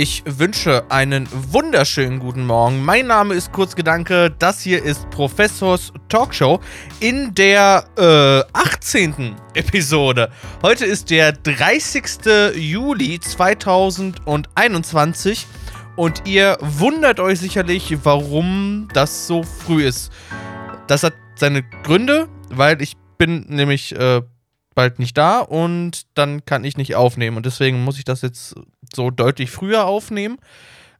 Ich wünsche einen wunderschönen guten Morgen. Mein Name ist Kurzgedanke. Das hier ist Professors Talkshow in der äh, 18. Episode. Heute ist der 30. Juli 2021 und ihr wundert euch sicherlich, warum das so früh ist. Das hat seine Gründe, weil ich bin nämlich äh, bald nicht da und dann kann ich nicht aufnehmen. Und deswegen muss ich das jetzt so deutlich früher aufnehmen,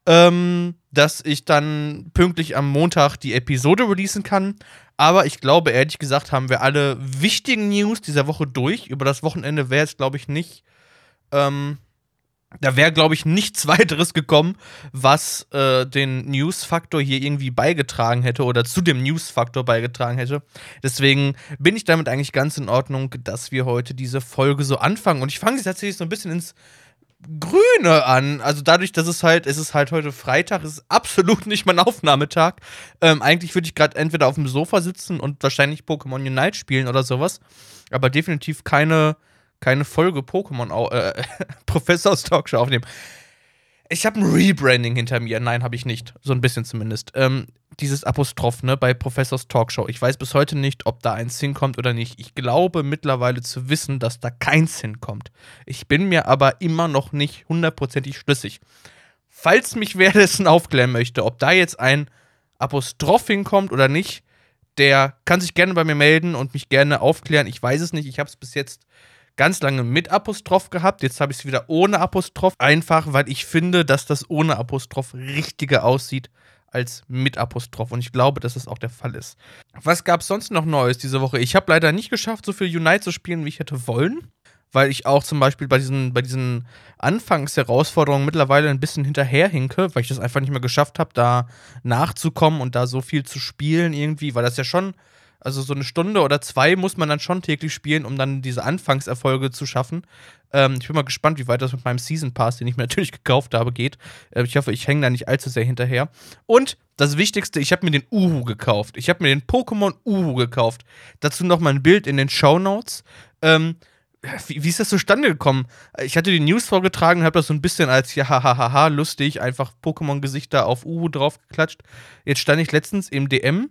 ähm, dass ich dann pünktlich am Montag die Episode releasen kann. Aber ich glaube, ehrlich gesagt, haben wir alle wichtigen News dieser Woche durch. Über das Wochenende wäre es, glaube ich, nicht. Ähm, da wäre, glaube ich, nichts weiteres gekommen, was äh, den News-Faktor hier irgendwie beigetragen hätte oder zu dem News-Faktor beigetragen hätte. Deswegen bin ich damit eigentlich ganz in Ordnung, dass wir heute diese Folge so anfangen. Und ich fange sie tatsächlich so ein bisschen ins Grüne an. Also dadurch, dass es halt, es ist halt heute Freitag, ist absolut nicht mein Aufnahmetag. Ähm, eigentlich würde ich gerade entweder auf dem Sofa sitzen und wahrscheinlich Pokémon Unite spielen oder sowas. Aber definitiv keine keine Folge Pokémon äh, Professors Talkshow aufnehmen. Ich habe ein Rebranding hinter mir. Nein, habe ich nicht. So ein bisschen zumindest. Ähm, dieses Apostroph, ne, bei Professors Talkshow. Ich weiß bis heute nicht, ob da eins hinkommt oder nicht. Ich glaube mittlerweile zu wissen, dass da keins hinkommt. Ich bin mir aber immer noch nicht hundertprozentig schlüssig. Falls mich wer dessen aufklären möchte, ob da jetzt ein Apostroph hinkommt oder nicht, der kann sich gerne bei mir melden und mich gerne aufklären. Ich weiß es nicht. Ich habe es bis jetzt ganz lange mit Apostroph gehabt. Jetzt habe ich es wieder ohne Apostroph. Einfach, weil ich finde, dass das ohne Apostroph richtiger aussieht als mit Apostroph. Und ich glaube, dass das auch der Fall ist. Was gab es sonst noch Neues diese Woche? Ich habe leider nicht geschafft, so viel Unite zu spielen, wie ich hätte wollen. Weil ich auch zum Beispiel bei diesen, bei diesen Anfangsherausforderungen mittlerweile ein bisschen hinterherhinke, weil ich das einfach nicht mehr geschafft habe, da nachzukommen und da so viel zu spielen irgendwie, weil das ja schon also so eine Stunde oder zwei muss man dann schon täglich spielen, um dann diese Anfangserfolge zu schaffen. Ähm, ich bin mal gespannt, wie weit das mit meinem Season Pass, den ich mir natürlich gekauft habe, geht. Äh, ich hoffe, ich hänge da nicht allzu sehr hinterher. Und das Wichtigste, ich habe mir den Uhu gekauft. Ich habe mir den Pokémon Uhu gekauft. Dazu noch mal ein Bild in den Show Notes. Ähm, wie, wie, ist das zustande gekommen? Ich hatte die News vorgetragen, habe das so ein bisschen als ja hahaha lustig einfach Pokémon-Gesichter auf Uhu draufgeklatscht. Jetzt stand ich letztens im DM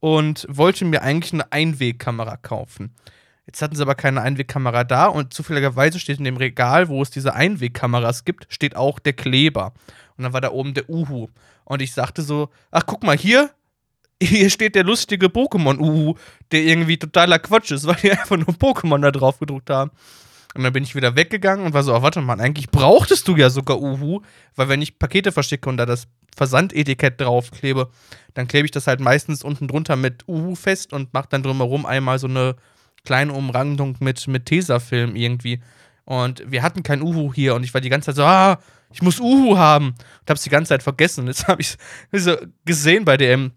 und wollte mir eigentlich eine Einwegkamera kaufen. Jetzt hatten sie aber keine Einwegkamera da und zufälligerweise steht in dem Regal, wo es diese Einwegkameras gibt, steht auch der Kleber. Und dann war da oben der Uhu. Und ich sagte so: Ach, guck mal, hier, hier steht der lustige Pokémon-Uhu, der irgendwie totaler Quatsch ist, weil die einfach nur Pokémon da drauf gedruckt haben. Und dann bin ich wieder weggegangen und war so, oh, warte mal, eigentlich brauchtest du ja sogar Uhu, weil wenn ich Pakete verschicke und da das Versandetikett draufklebe, dann klebe ich das halt meistens unten drunter mit Uhu fest und mache dann drumherum einmal so eine kleine Umrandung mit, mit Tesafilm irgendwie. Und wir hatten kein Uhu hier und ich war die ganze Zeit so, ah, ich muss Uhu haben. Und hab's die ganze Zeit vergessen. Jetzt habe ich es gesehen bei DM.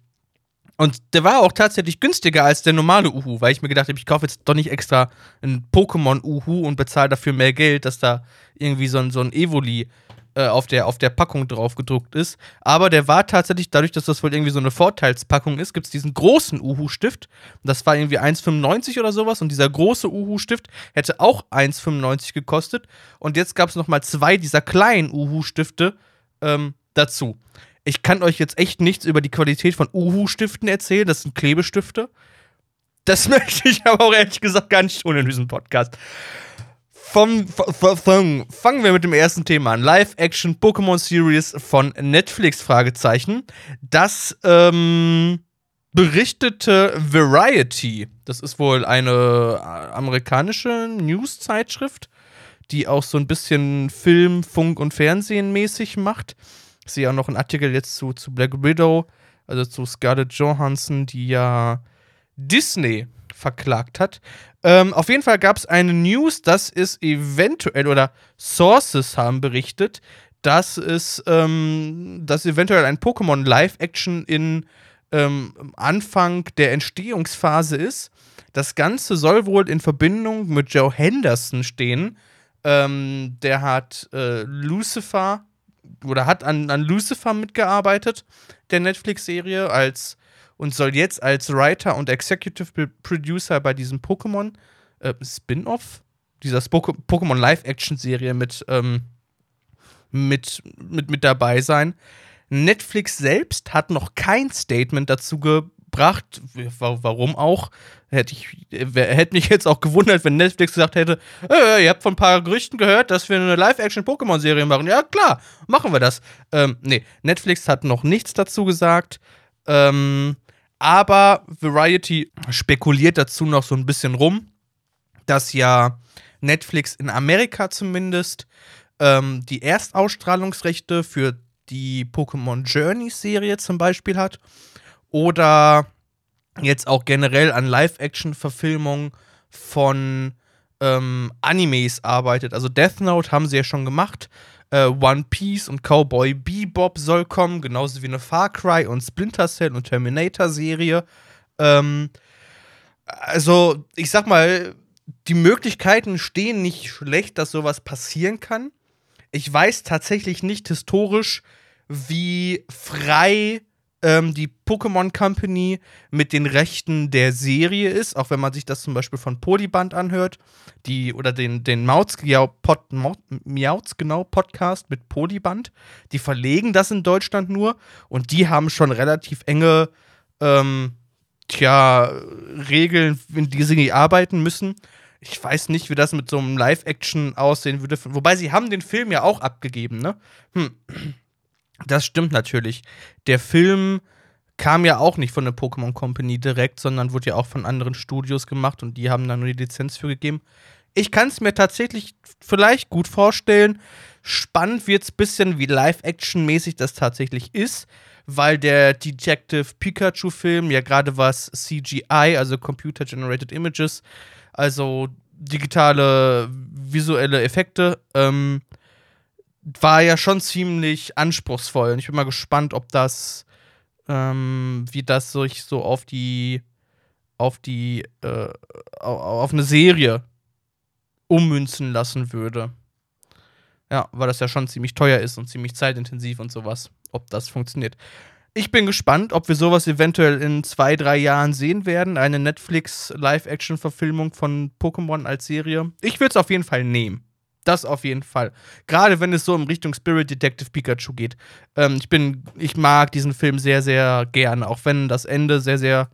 Und der war auch tatsächlich günstiger als der normale Uhu, weil ich mir gedacht habe, ich kaufe jetzt doch nicht extra ein Pokémon-Uhu und bezahle dafür mehr Geld, dass da irgendwie so ein, so ein Evoli äh, auf, der, auf der Packung drauf gedruckt ist. Aber der war tatsächlich, dadurch, dass das wohl irgendwie so eine Vorteilspackung ist, gibt es diesen großen Uhu-Stift. Das war irgendwie 1,95 oder sowas. Und dieser große Uhu-Stift hätte auch 1,95 gekostet. Und jetzt gab es nochmal zwei dieser kleinen Uhu-Stifte ähm, dazu. Ich kann euch jetzt echt nichts über die Qualität von Uhu-Stiften erzählen. Das sind Klebestifte. Das möchte ich aber auch ehrlich gesagt gar nicht tun in diesem Podcast. Vom, vom, fangen wir mit dem ersten Thema an. Live-Action Pokémon Series von Netflix, Fragezeichen. Das ähm, berichtete Variety. Das ist wohl eine äh, amerikanische News-Zeitschrift, die auch so ein bisschen Film, Funk und Fernsehen mäßig macht. Ich sehe auch noch einen Artikel jetzt zu, zu Black Widow, also zu Scarlett Johansson, die ja Disney verklagt hat. Ähm, auf jeden Fall gab es eine News, dass es eventuell oder Sources haben berichtet, dass es ähm, dass eventuell ein Pokémon Live-Action in ähm, Anfang der Entstehungsphase ist. Das Ganze soll wohl in Verbindung mit Joe Henderson stehen. Ähm, der hat äh, Lucifer oder hat an, an Lucifer mitgearbeitet, der Netflix-Serie, als und soll jetzt als Writer und Executive Producer bei diesem Pokémon äh, Spin-off, dieser Pokémon Live-Action-Serie mit, ähm, mit, mit, mit dabei sein. Netflix selbst hat noch kein Statement dazu gebracht. Warum auch? Hätte ich, hätte mich jetzt auch gewundert, wenn Netflix gesagt hätte: äh, Ihr habt von ein paar Gerüchten gehört, dass wir eine Live-Action-Pokémon-Serie machen. Ja, klar, machen wir das. Ähm, nee, Netflix hat noch nichts dazu gesagt. Ähm, aber Variety spekuliert dazu noch so ein bisschen rum, dass ja Netflix in Amerika zumindest ähm, die Erstausstrahlungsrechte für die Pokémon Journey-Serie zum Beispiel hat. Oder jetzt auch generell an Live-Action-Verfilmungen von ähm, Animes arbeitet. Also Death Note haben sie ja schon gemacht. Äh, One Piece und Cowboy Bebop soll kommen, genauso wie eine Far Cry und Splinter Cell und Terminator-Serie. Ähm, also, ich sag mal, die Möglichkeiten stehen nicht schlecht, dass sowas passieren kann. Ich weiß tatsächlich nicht historisch, wie frei ähm, die Pokémon Company mit den Rechten der Serie ist, auch wenn man sich das zum Beispiel von Polyband anhört, die oder den, den Mauz, Pod, Miauz, genau, Podcast mit Polyband, die verlegen das in Deutschland nur und die haben schon relativ enge ähm, tja, Regeln, in die sie arbeiten müssen. Ich weiß nicht, wie das mit so einem Live-Action aussehen würde. Wobei sie haben den Film ja auch abgegeben, ne? Hm. Das stimmt natürlich. Der Film kam ja auch nicht von der Pokémon Company direkt, sondern wurde ja auch von anderen Studios gemacht und die haben da nur die Lizenz für gegeben. Ich kann es mir tatsächlich vielleicht gut vorstellen. Spannend wird es ein bisschen, wie Live-Action-mäßig das tatsächlich ist, weil der Detective Pikachu-Film ja gerade was CGI, also Computer Generated Images, also digitale visuelle Effekte, ähm, war ja schon ziemlich anspruchsvoll. Und ich bin mal gespannt, ob das, ähm, wie das sich so auf die, auf die, äh, auf eine Serie ummünzen lassen würde. Ja, weil das ja schon ziemlich teuer ist und ziemlich zeitintensiv und sowas, ob das funktioniert. Ich bin gespannt, ob wir sowas eventuell in zwei, drei Jahren sehen werden. Eine Netflix-Live-Action-Verfilmung von Pokémon als Serie. Ich würde es auf jeden Fall nehmen. Das auf jeden Fall. Gerade wenn es so in Richtung Spirit Detective Pikachu geht. Ähm, ich bin, ich mag diesen Film sehr, sehr gerne, auch wenn das Ende sehr, sehr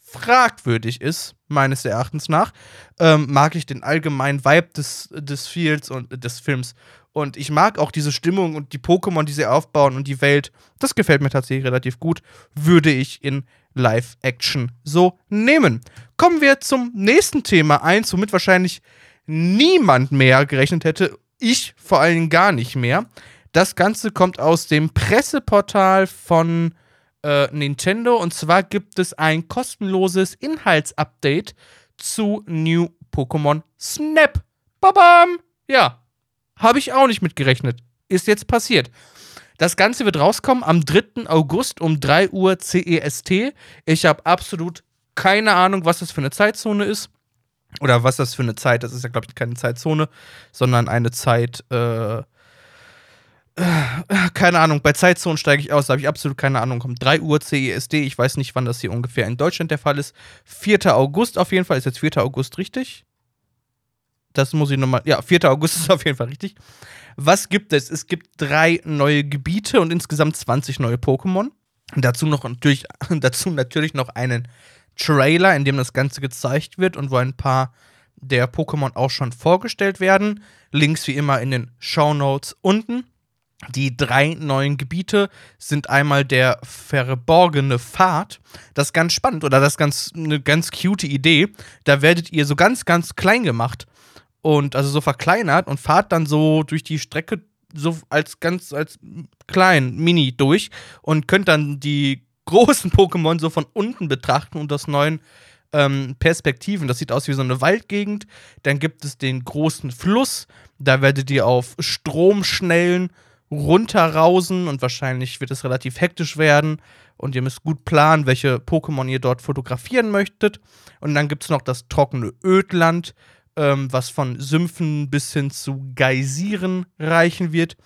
fragwürdig ist, meines Erachtens nach, ähm, mag ich den allgemeinen Vibe des, des Fields und des Films. Und ich mag auch diese Stimmung und die Pokémon, die sie aufbauen und die Welt. Das gefällt mir tatsächlich relativ gut. Würde ich in Live-Action so nehmen. Kommen wir zum nächsten Thema eins, womit wahrscheinlich niemand mehr gerechnet hätte. Ich vor allem gar nicht mehr. Das Ganze kommt aus dem Presseportal von äh, Nintendo. Und zwar gibt es ein kostenloses Inhaltsupdate zu New Pokémon Snap. Babam! Ja, habe ich auch nicht mitgerechnet. Ist jetzt passiert. Das Ganze wird rauskommen am 3. August um 3 Uhr CEST. Ich habe absolut keine Ahnung, was das für eine Zeitzone ist. Oder was das für eine Zeit, das ist ja, glaube ich, keine Zeitzone, sondern eine Zeit, äh, äh, keine Ahnung, bei Zeitzonen steige ich aus, da habe ich absolut keine Ahnung. Um 3 Uhr CESD, ich weiß nicht, wann das hier ungefähr in Deutschland der Fall ist. 4. August auf jeden Fall, ist jetzt 4. August richtig? Das muss ich nochmal, ja, 4. August ist auf jeden Fall richtig. Was gibt es? Es gibt drei neue Gebiete und insgesamt 20 neue Pokémon. Dazu noch natürlich, dazu natürlich noch einen Trailer, in dem das Ganze gezeigt wird und wo ein paar der Pokémon auch schon vorgestellt werden. Links wie immer in den Show Notes unten. Die drei neuen Gebiete sind einmal der verborgene Pfad. Das ist ganz spannend oder das ist ganz eine ganz cute Idee. Da werdet ihr so ganz ganz klein gemacht und also so verkleinert und fahrt dann so durch die Strecke so als ganz als klein Mini durch und könnt dann die großen Pokémon so von unten betrachten und aus neuen ähm, Perspektiven. Das sieht aus wie so eine Waldgegend. Dann gibt es den großen Fluss. Da werdet ihr auf Stromschnellen runterrausen und wahrscheinlich wird es relativ hektisch werden. Und ihr müsst gut planen, welche Pokémon ihr dort fotografieren möchtet. Und dann gibt es noch das trockene Ödland, ähm, was von Sümpfen bis hin zu Geysiren reichen wird.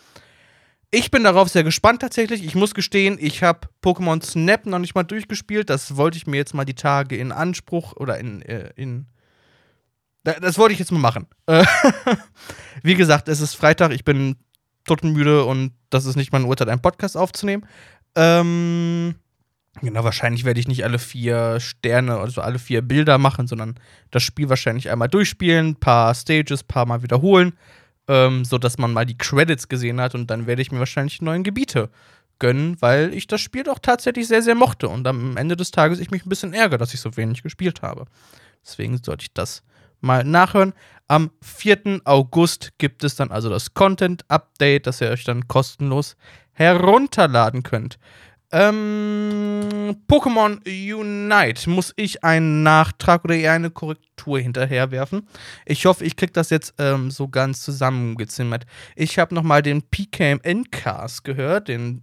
Ich bin darauf sehr gespannt tatsächlich. Ich muss gestehen, ich habe Pokémon Snap noch nicht mal durchgespielt. Das wollte ich mir jetzt mal die Tage in Anspruch oder in. Äh, in das wollte ich jetzt mal machen. Wie gesagt, es ist Freitag. Ich bin totenmüde und das ist nicht meine Uhrzeit, einen Podcast aufzunehmen. Ähm, genau, wahrscheinlich werde ich nicht alle vier Sterne, also alle vier Bilder machen, sondern das Spiel wahrscheinlich einmal durchspielen, paar Stages, paar Mal wiederholen, ähm, sodass man mal die Credits gesehen hat und dann werde ich mir wahrscheinlich die neuen Gebiete gönnen, weil ich das Spiel doch tatsächlich sehr, sehr mochte und am Ende des Tages ich mich ein bisschen ärgere, dass ich so wenig gespielt habe. Deswegen sollte ich das mal nachhören. Am 4. August gibt es dann also das Content Update, das ihr euch dann kostenlos herunterladen könnt. Ähm, Pokémon Unite muss ich einen Nachtrag oder eher eine Korrektur hinterherwerfen. Ich hoffe, ich kriege das jetzt ähm, so ganz zusammengezimmert. Ich habe nochmal den PKMN-Cast gehört, den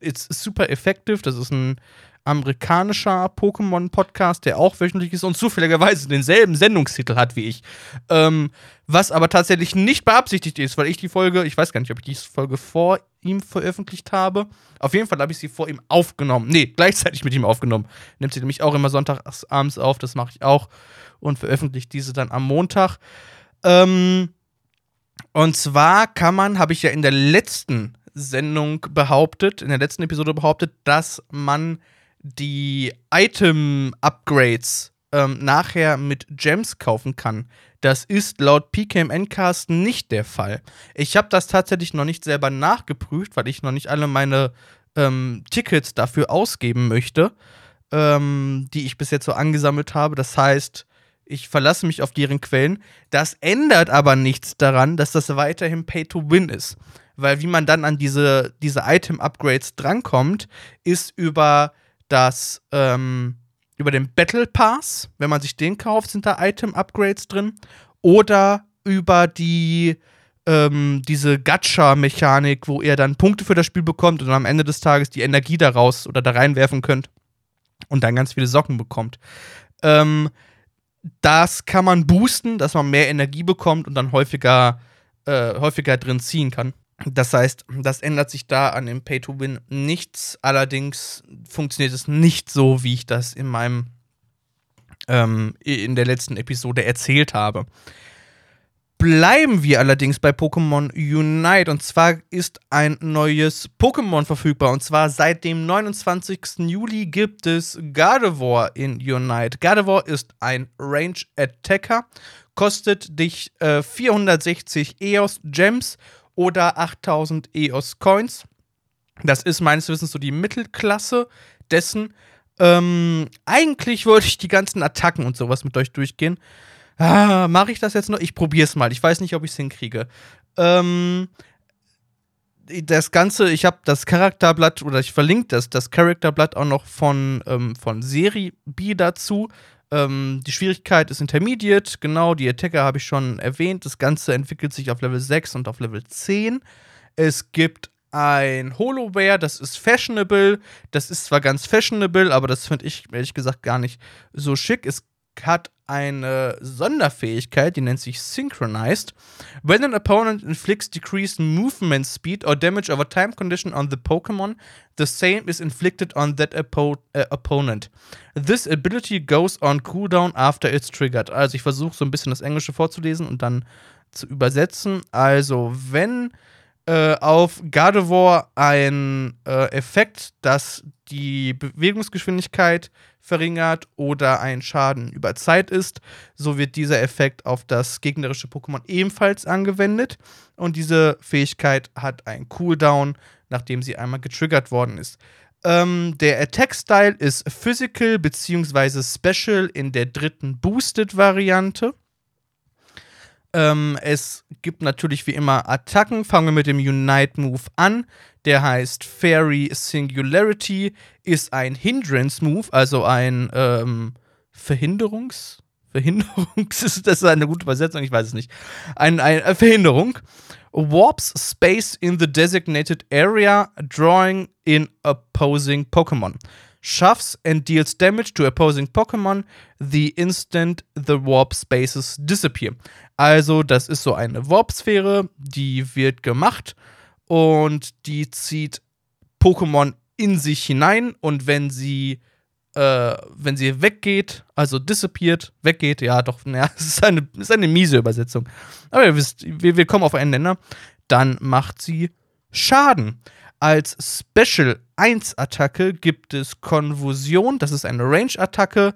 It's Super Effective. Das ist ein amerikanischer Pokémon-Podcast, der auch wöchentlich ist und zufälligerweise denselben Sendungstitel hat wie ich. Ähm, was aber tatsächlich nicht beabsichtigt ist, weil ich die Folge, ich weiß gar nicht, ob ich die Folge vor ihm veröffentlicht habe. Auf jeden Fall habe ich sie vor ihm aufgenommen. Nee, gleichzeitig mit ihm aufgenommen. Nimmt sie nämlich auch immer sonntags abends auf, das mache ich auch. Und veröffentlicht diese dann am Montag. Ähm, und zwar kann man, habe ich ja in der letzten Sendung behauptet, in der letzten Episode behauptet, dass man die Item-Upgrades ähm, nachher mit Gems kaufen kann. Das ist laut PKMNcast nicht der Fall. Ich habe das tatsächlich noch nicht selber nachgeprüft, weil ich noch nicht alle meine ähm, Tickets dafür ausgeben möchte, ähm, die ich bis jetzt so angesammelt habe. Das heißt, ich verlasse mich auf deren Quellen. Das ändert aber nichts daran, dass das weiterhin Pay to Win ist. Weil wie man dann an diese, diese Item-Upgrades drankommt, ist über das ähm, über den Battle Pass, wenn man sich den kauft, sind da Item-Upgrades drin. Oder über die ähm, diese Gacha-Mechanik, wo ihr dann Punkte für das Spiel bekommt und am Ende des Tages die Energie daraus oder da reinwerfen könnt und dann ganz viele Socken bekommt. Ähm, das kann man boosten, dass man mehr Energie bekommt und dann häufiger, äh, häufiger drin ziehen kann. Das heißt, das ändert sich da an dem Pay-to-Win nichts. Allerdings funktioniert es nicht so, wie ich das in meinem ähm, in der letzten Episode erzählt habe. Bleiben wir allerdings bei Pokémon Unite und zwar ist ein neues Pokémon verfügbar und zwar seit dem 29. Juli gibt es Gardevoir in Unite. Gardevoir ist ein Range Attacker, kostet dich äh, 460 EOS Gems oder 8000 EOS Coins. Das ist meines Wissens so die Mittelklasse dessen. Ähm, eigentlich wollte ich die ganzen Attacken und sowas mit euch durchgehen. Ah, Mache ich das jetzt noch? Ich probiere es mal. Ich weiß nicht, ob ich es hinkriege. Ähm, das Ganze, ich habe das Charakterblatt oder ich verlinke das, das Charakterblatt auch noch von, ähm, von Serie B dazu. Ähm, die Schwierigkeit ist Intermediate, genau, die Attacker habe ich schon erwähnt. Das Ganze entwickelt sich auf Level 6 und auf Level 10. Es gibt ein Holoware, das ist fashionable. Das ist zwar ganz fashionable, aber das finde ich ehrlich gesagt gar nicht so schick. Es hat eine Sonderfähigkeit, die nennt sich Synchronized. When an opponent inflicts decreased movement speed or damage over time condition on the Pokémon, the same is inflicted on that oppo uh, opponent. This ability goes on cooldown after it's triggered. Also ich versuche so ein bisschen das Englische vorzulesen und dann zu übersetzen. Also wenn äh, auf Gardevoir ein äh, Effekt, dass die Bewegungsgeschwindigkeit verringert oder ein Schaden über Zeit ist, so wird dieser Effekt auf das gegnerische Pokémon ebenfalls angewendet. Und diese Fähigkeit hat einen Cooldown, nachdem sie einmal getriggert worden ist. Ähm, der Attack-Style ist Physical bzw. Special in der dritten Boosted-Variante. Ähm, es gibt natürlich wie immer Attacken. Fangen wir mit dem Unite Move an. Der heißt Fairy Singularity, ist ein Hindrance Move, also ein ähm, Verhinderungs. Verhinderungs. Ist das eine gute Übersetzung? Ich weiß es nicht. Ein, eine äh, Verhinderung. Warps space in the designated area, drawing in opposing Pokémon shuffs and deals damage to opposing Pokémon the instant the warp spaces disappear. Also, das ist so eine Warp-Sphäre, die wird gemacht und die zieht Pokémon in sich hinein und wenn sie äh, wenn sie weggeht, also disappeared, weggeht, ja doch, ja, es ist eine, ist eine miese Übersetzung. Aber ihr wisst, wir, wir kommen auf einen Nenner, dann macht sie Schaden. Als Special 1 Attacke gibt es Konfusion, das ist eine Range-Attacke.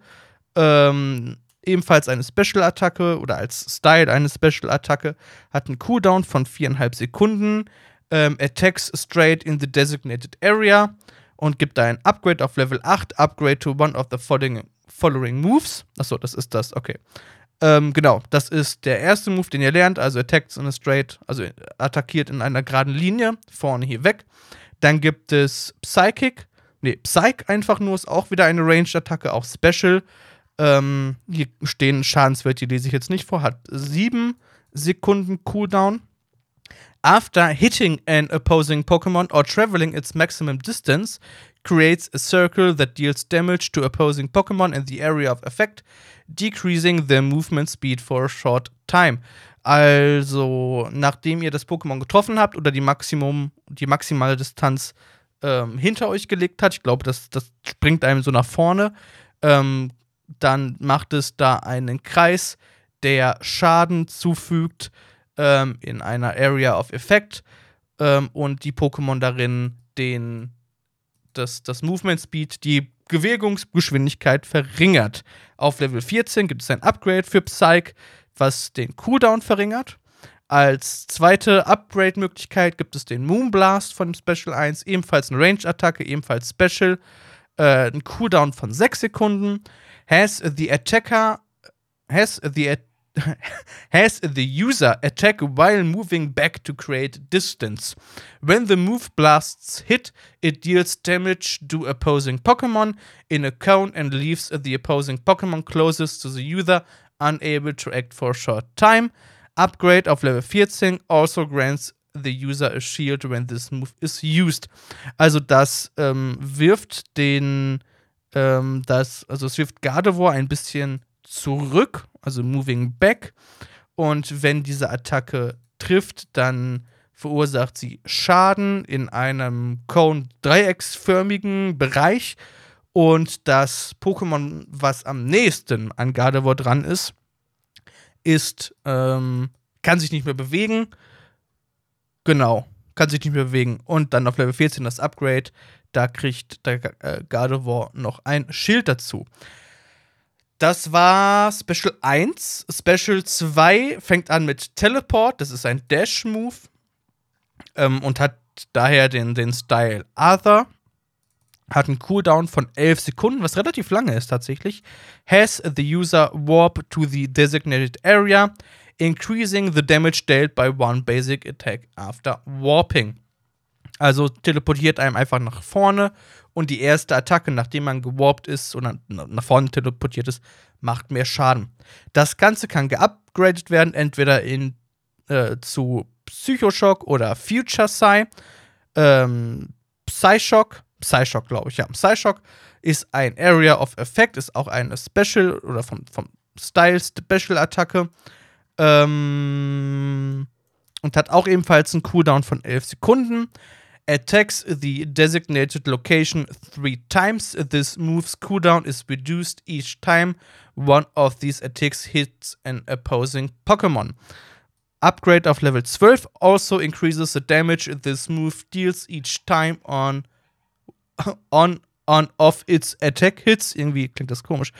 Ähm, ebenfalls eine Special-Attacke oder als Style eine Special-Attacke. Hat einen Cooldown von 4,5 Sekunden. Ähm, attacks straight in the designated area und gibt da ein Upgrade auf Level 8. Upgrade to one of the following, following moves. Achso, das ist das, okay. Ähm, genau, das ist der erste Move, den ihr lernt. Also attacks in a straight, also attackiert in einer geraden Linie, vorne hier weg. Dann gibt es Psychic. Nee, Psych einfach nur ist auch wieder eine Ranged-Attacke, auch Special. Ähm, hier stehen Schadenswerte, die lese ich jetzt nicht vor. Hat 7 Sekunden Cooldown. After hitting an opposing Pokemon or traveling its maximum distance, creates a circle that deals damage to opposing Pokemon in the area of effect, decreasing their movement speed for a short time. Also, nachdem ihr das Pokémon getroffen habt oder die Maximum, die maximale Distanz ähm, hinter euch gelegt hat, ich glaube, das, das springt einem so nach vorne, ähm, dann macht es da einen Kreis, der Schaden zufügt ähm, in einer Area of Effect ähm, und die Pokémon darin den das, das Movement Speed, die Bewegungsgeschwindigkeit verringert. Auf Level 14 gibt es ein Upgrade für Psych, was den Cooldown verringert. Als zweite Upgrade-Möglichkeit gibt es den Moonblast von Special 1, ebenfalls eine Range-Attacke, ebenfalls Special. Äh, ein Cooldown von 6 Sekunden. Has the attacker has the has the user attack while moving back to create distance. When the move blasts hit, it deals damage to opposing Pokemon in a cone and leaves the opposing Pokemon closest to the user unable to act for a short time. Upgrade of Level 14 also grants the user a shield when this move is used. Also das ähm, wirft den, ähm, das, also es wirft Gardevoir ein bisschen zurück, also moving back. Und wenn diese Attacke trifft, dann verursacht sie Schaden in einem Cone-dreiecksförmigen Bereich. Und das Pokémon, was am nächsten an Gardevoir dran ist, ist, ähm, kann sich nicht mehr bewegen. Genau, kann sich nicht mehr bewegen. Und dann auf Level 14 das Upgrade, da kriegt der äh, Gardevoir noch ein Schild dazu. Das war Special 1. Special 2 fängt an mit Teleport, das ist ein Dash-Move ähm, und hat daher den, den Style Other. Hat einen Cooldown von 11 Sekunden, was relativ lange ist tatsächlich. Has the user warp to the designated area, increasing the damage dealt by one basic attack after warping. Also teleportiert einem einfach nach vorne und die erste Attacke, nachdem man gewarpt ist und nach vorne teleportiert ist, macht mehr Schaden. Das Ganze kann geupgradet werden, entweder in, äh, zu Psychoshock oder Future Psy. Ähm, Psyshock, Psyshock glaube ich, ja. Psyshock ist ein Area of Effect, ist auch eine Special oder vom, vom Style Special Attacke. Ähm, und hat auch ebenfalls einen Cooldown von 11 Sekunden attacks the designated location three times. This move's cooldown is reduced each time one of these attacks hits an opposing Pokemon. Upgrade of level 12 also increases the damage this move deals each time on on on off its attack hits. Irgendwie klingt das komisch.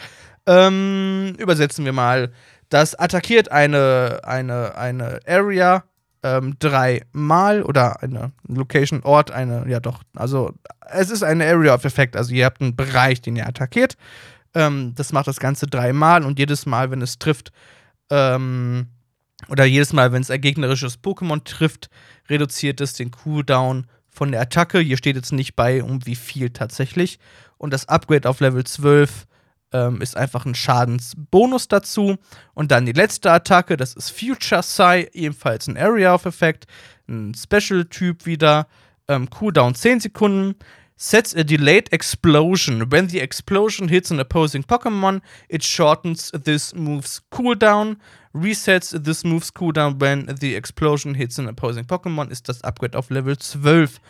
Ähm, übersetzen wir mal. Das attackiert eine, eine, eine Area ähm, dreimal oder eine Location, Ort, eine, ja doch, also es ist eine Area of Effect, also ihr habt einen Bereich, den ihr attackiert. Ähm, das macht das Ganze dreimal und jedes Mal, wenn es trifft, ähm, oder jedes Mal, wenn es ein gegnerisches Pokémon trifft, reduziert es den Cooldown von der Attacke. Hier steht jetzt nicht bei, um wie viel tatsächlich. Und das Upgrade auf Level 12 ähm, ist einfach ein Schadensbonus dazu. Und dann die letzte Attacke, das ist Future Psy, ebenfalls ein Area of Effect, ein Special-Typ wieder. Ähm, Cooldown 10 Sekunden. Sets a delayed explosion. When the explosion hits an opposing Pokémon, it shortens this move's cooldown. Resets this move's cooldown when the explosion hits an opposing Pokémon, ist das Upgrade auf Level 12.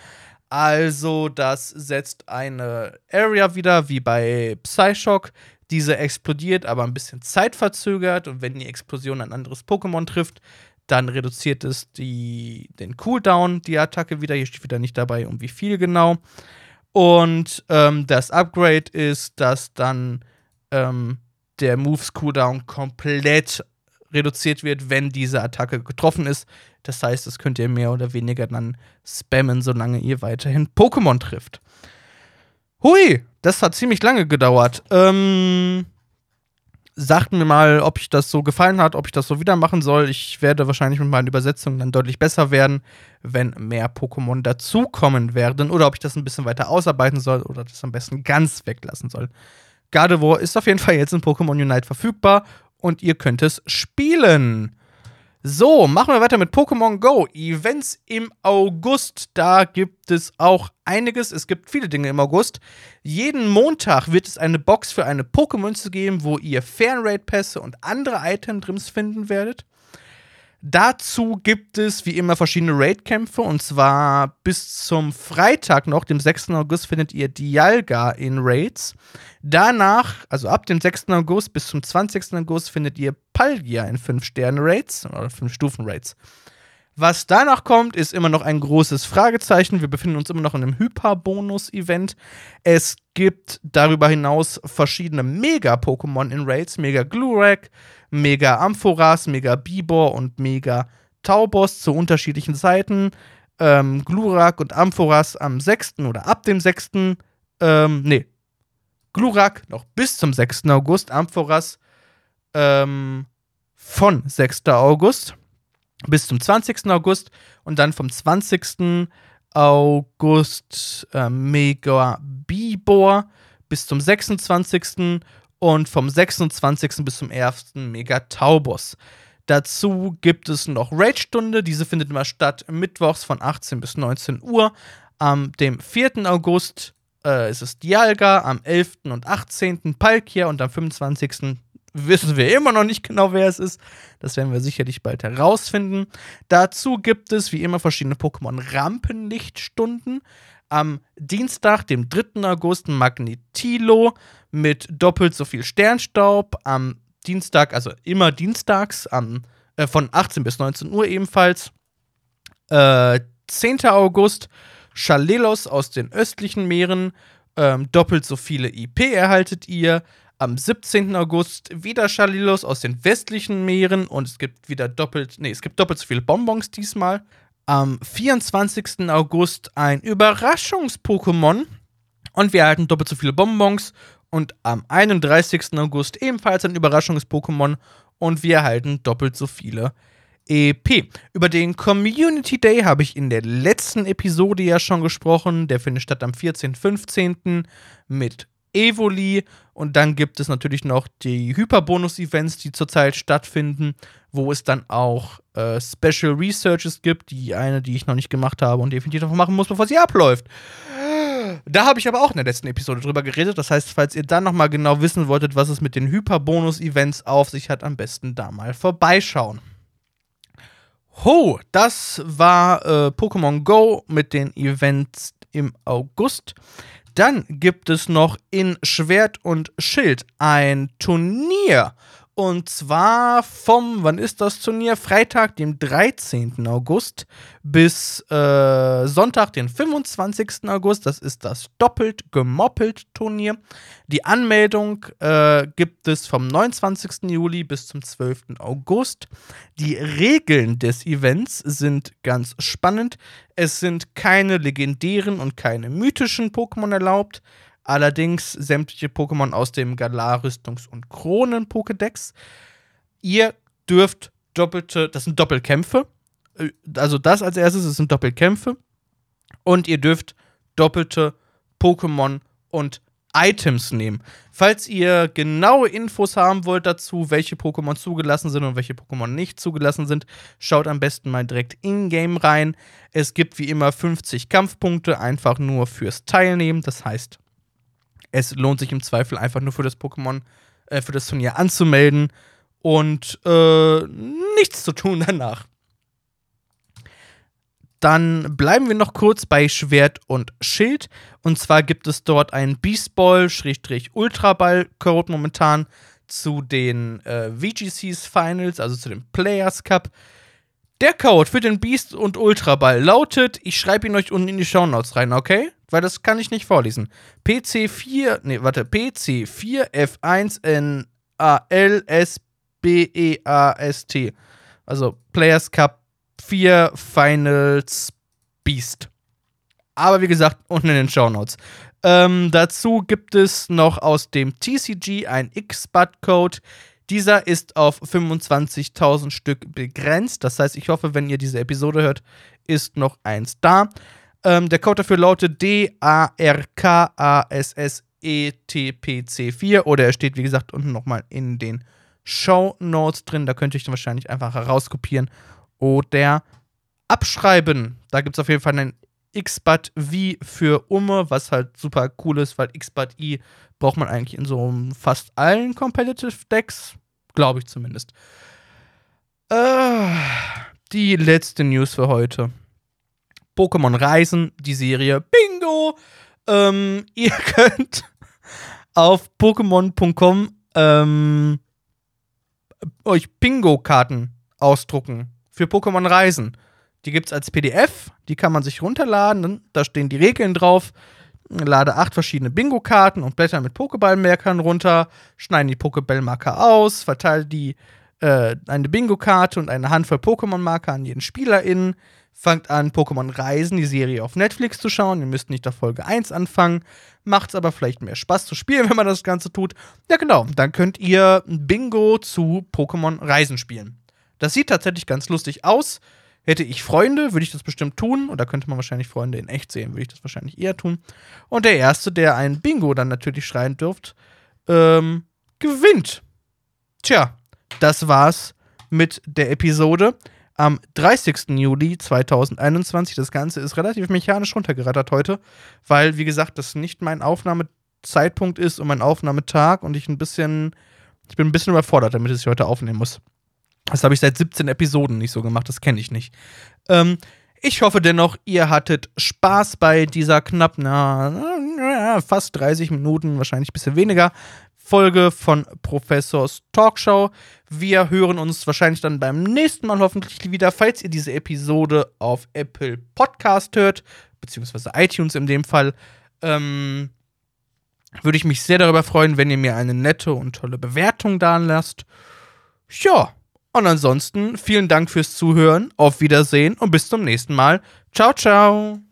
Also, das setzt eine Area wieder, wie bei Psyshock, diese explodiert, aber ein bisschen zeitverzögert. Und wenn die Explosion ein anderes Pokémon trifft, dann reduziert es die, den Cooldown, die Attacke wieder. Hier steht wieder nicht dabei, um wie viel genau. Und ähm, das Upgrade ist, dass dann ähm, der Moves Cooldown komplett reduziert wird, wenn diese Attacke getroffen ist. Das heißt, das könnt ihr mehr oder weniger dann spammen, solange ihr weiterhin Pokémon trifft. Hui, das hat ziemlich lange gedauert. Ähm, sagt mir mal, ob ich das so gefallen hat, ob ich das so wieder machen soll. Ich werde wahrscheinlich mit meinen Übersetzungen dann deutlich besser werden, wenn mehr Pokémon dazukommen werden. Oder ob ich das ein bisschen weiter ausarbeiten soll oder das am besten ganz weglassen soll. Gardevoir ist auf jeden Fall jetzt in Pokémon Unite verfügbar und ihr könnt es spielen. So, machen wir weiter mit Pokémon Go. Events im August. Da gibt es auch einiges. Es gibt viele Dinge im August. Jeden Montag wird es eine Box für eine Pokémon geben, wo ihr Fernraid-Pässe und andere Item-Drims finden werdet. Dazu gibt es wie immer verschiedene Raid-Kämpfe und zwar bis zum Freitag noch, dem 6. August, findet ihr Dialga in Raids. Danach, also ab dem 6. August bis zum 20. August, findet ihr Palgia in 5-Sterne-Raids oder 5-Stufen-Raids. Was danach kommt, ist immer noch ein großes Fragezeichen. Wir befinden uns immer noch in einem Hyper-Bonus-Event. Es gibt darüber hinaus verschiedene Mega-Pokémon in Raids: Mega Glurak, Mega Amphoras, Mega Bibor und Mega Taubos zu unterschiedlichen Zeiten. Ähm, Glurak und Amphoras am 6. oder ab dem 6. Ähm, nee. Glurak noch bis zum 6. August, Amphoras ähm, von 6. August bis zum 20. August und dann vom 20. August äh, Mega Bibor bis zum 26. und vom 26. bis zum 1. Mega Taubos. Dazu gibt es noch Raid-Stunde, diese findet immer statt mittwochs von 18 bis 19 Uhr. Am dem 4. August äh, ist es Dialga, am 11. und 18. Palkia und am 25 wissen wir immer noch nicht genau, wer es ist. Das werden wir sicherlich bald herausfinden. Dazu gibt es wie immer verschiedene Pokémon-Rampenlichtstunden. Am Dienstag, dem 3. August, Magnetilo mit doppelt so viel Sternstaub. Am Dienstag, also immer dienstags, am, äh, von 18 bis 19 Uhr ebenfalls. Äh, 10. August, Chalelos aus den östlichen Meeren. Ähm, doppelt so viele IP erhaltet ihr. Am 17. August wieder Chalilos aus den westlichen Meeren und es gibt wieder doppelt, nee, es gibt doppelt so viele Bonbons diesmal. Am 24. August ein Überraschungs-Pokémon und wir erhalten doppelt so viele Bonbons. Und am 31. August ebenfalls ein Überraschungs-Pokémon und wir erhalten doppelt so viele EP. Über den Community Day habe ich in der letzten Episode ja schon gesprochen. Der findet statt am 14. 15. mit Evoli und dann gibt es natürlich noch die Hyperbonus-Events, die zurzeit stattfinden, wo es dann auch äh, Special Researches gibt. Die eine, die ich noch nicht gemacht habe und definitiv noch machen muss, bevor sie abläuft. Da habe ich aber auch in der letzten Episode drüber geredet. Das heißt, falls ihr dann nochmal genau wissen wolltet, was es mit den Hyperbonus-Events auf sich hat, am besten da mal vorbeischauen. Ho, das war äh, Pokémon Go mit den Events im August. Dann gibt es noch in Schwert und Schild ein Turnier. Und zwar vom, wann ist das Turnier? Freitag, dem 13. August bis äh, Sonntag, den 25. August. Das ist das doppelt gemoppelt Turnier. Die Anmeldung äh, gibt es vom 29. Juli bis zum 12. August. Die Regeln des Events sind ganz spannend. Es sind keine legendären und keine mythischen Pokémon erlaubt. Allerdings sämtliche Pokémon aus dem Galar Rüstungs- und Kronen-Pokédex. Ihr dürft doppelte, das sind Doppelkämpfe. Äh, also das als erstes, das sind Doppelkämpfe. Und ihr dürft doppelte Pokémon und Items nehmen. Falls ihr genaue Infos haben wollt dazu, welche Pokémon zugelassen sind und welche Pokémon nicht zugelassen sind, schaut am besten mal direkt in-game rein. Es gibt wie immer 50 Kampfpunkte, einfach nur fürs Teilnehmen. Das heißt, es lohnt sich im Zweifel einfach nur für das Pokémon, äh, für das Turnier anzumelden und äh, nichts zu tun danach. Dann bleiben wir noch kurz bei Schwert und Schild. Und zwar gibt es dort einen Beastball-Ultraball-Code momentan zu den äh, VGCs Finals, also zu dem Players Cup. Der Code für den Beast und Ultraball lautet, ich schreibe ihn euch unten in die Shownotes rein, okay? Weil das kann ich nicht vorlesen. PC4, nee, warte, PC4F1NALSBEAST. Also Players Cup 4 Finals Beast. Aber wie gesagt, unten in den Shownotes. Ähm, dazu gibt es noch aus dem TCG ein X-Bud-Code. Dieser ist auf 25.000 Stück begrenzt. Das heißt, ich hoffe, wenn ihr diese Episode hört, ist noch eins da. Ähm, der Code dafür lautet D-A-R-K-A-S-S-E-T-P-C 4 oder er steht, wie gesagt, unten nochmal in den Show Notes drin. Da könnt ihr euch dann wahrscheinlich einfach herauskopieren oder abschreiben. Da gibt es auf jeden Fall einen XBAT V für Umme, was halt super cool ist, weil XBAT I braucht man eigentlich in so fast allen Competitive Decks. Glaube ich zumindest. Äh, die letzte News für heute. Pokémon Reisen, die Serie Bingo. Ähm, ihr könnt auf Pokémon.com ähm, euch Bingo-Karten ausdrucken für Pokémon Reisen. Die gibt es als PDF, die kann man sich runterladen. Da stehen die Regeln drauf. Lade acht verschiedene Bingo-Karten und Blätter mit Pokéball-Markern runter, schneiden die Pokéball-Marker aus, verteilen die äh, eine Bingo-Karte und eine Handvoll Pokémon-Marker an jeden SpielerInnen. Fangt an, Pokémon Reisen, die Serie auf Netflix zu schauen. Ihr müsst nicht auf Folge 1 anfangen. Macht es aber vielleicht mehr Spaß zu spielen, wenn man das Ganze tut. Ja, genau. Dann könnt ihr Bingo zu Pokémon Reisen spielen. Das sieht tatsächlich ganz lustig aus. Hätte ich Freunde, würde ich das bestimmt tun. Und da könnte man wahrscheinlich Freunde in echt sehen, würde ich das wahrscheinlich eher tun. Und der Erste, der ein Bingo dann natürlich schreien dürft, ähm, gewinnt. Tja, das war's mit der Episode am 30. Juli 2021. Das Ganze ist relativ mechanisch runtergerattert heute, weil, wie gesagt, das nicht mein Aufnahmezeitpunkt ist und mein Aufnahmetag und ich ein bisschen, ich bin ein bisschen überfordert, damit ich heute aufnehmen muss. Das habe ich seit 17 Episoden nicht so gemacht, das kenne ich nicht. Ähm, ich hoffe dennoch, ihr hattet Spaß bei dieser knapp, na, fast 30 Minuten, wahrscheinlich ein bisschen weniger, Folge von Professors Talkshow. Wir hören uns wahrscheinlich dann beim nächsten Mal hoffentlich wieder, falls ihr diese Episode auf Apple Podcast hört, beziehungsweise iTunes in dem Fall. Ähm, würde ich mich sehr darüber freuen, wenn ihr mir eine nette und tolle Bewertung da lasst. Ja. Und ansonsten vielen Dank fürs Zuhören, auf Wiedersehen und bis zum nächsten Mal. Ciao, ciao.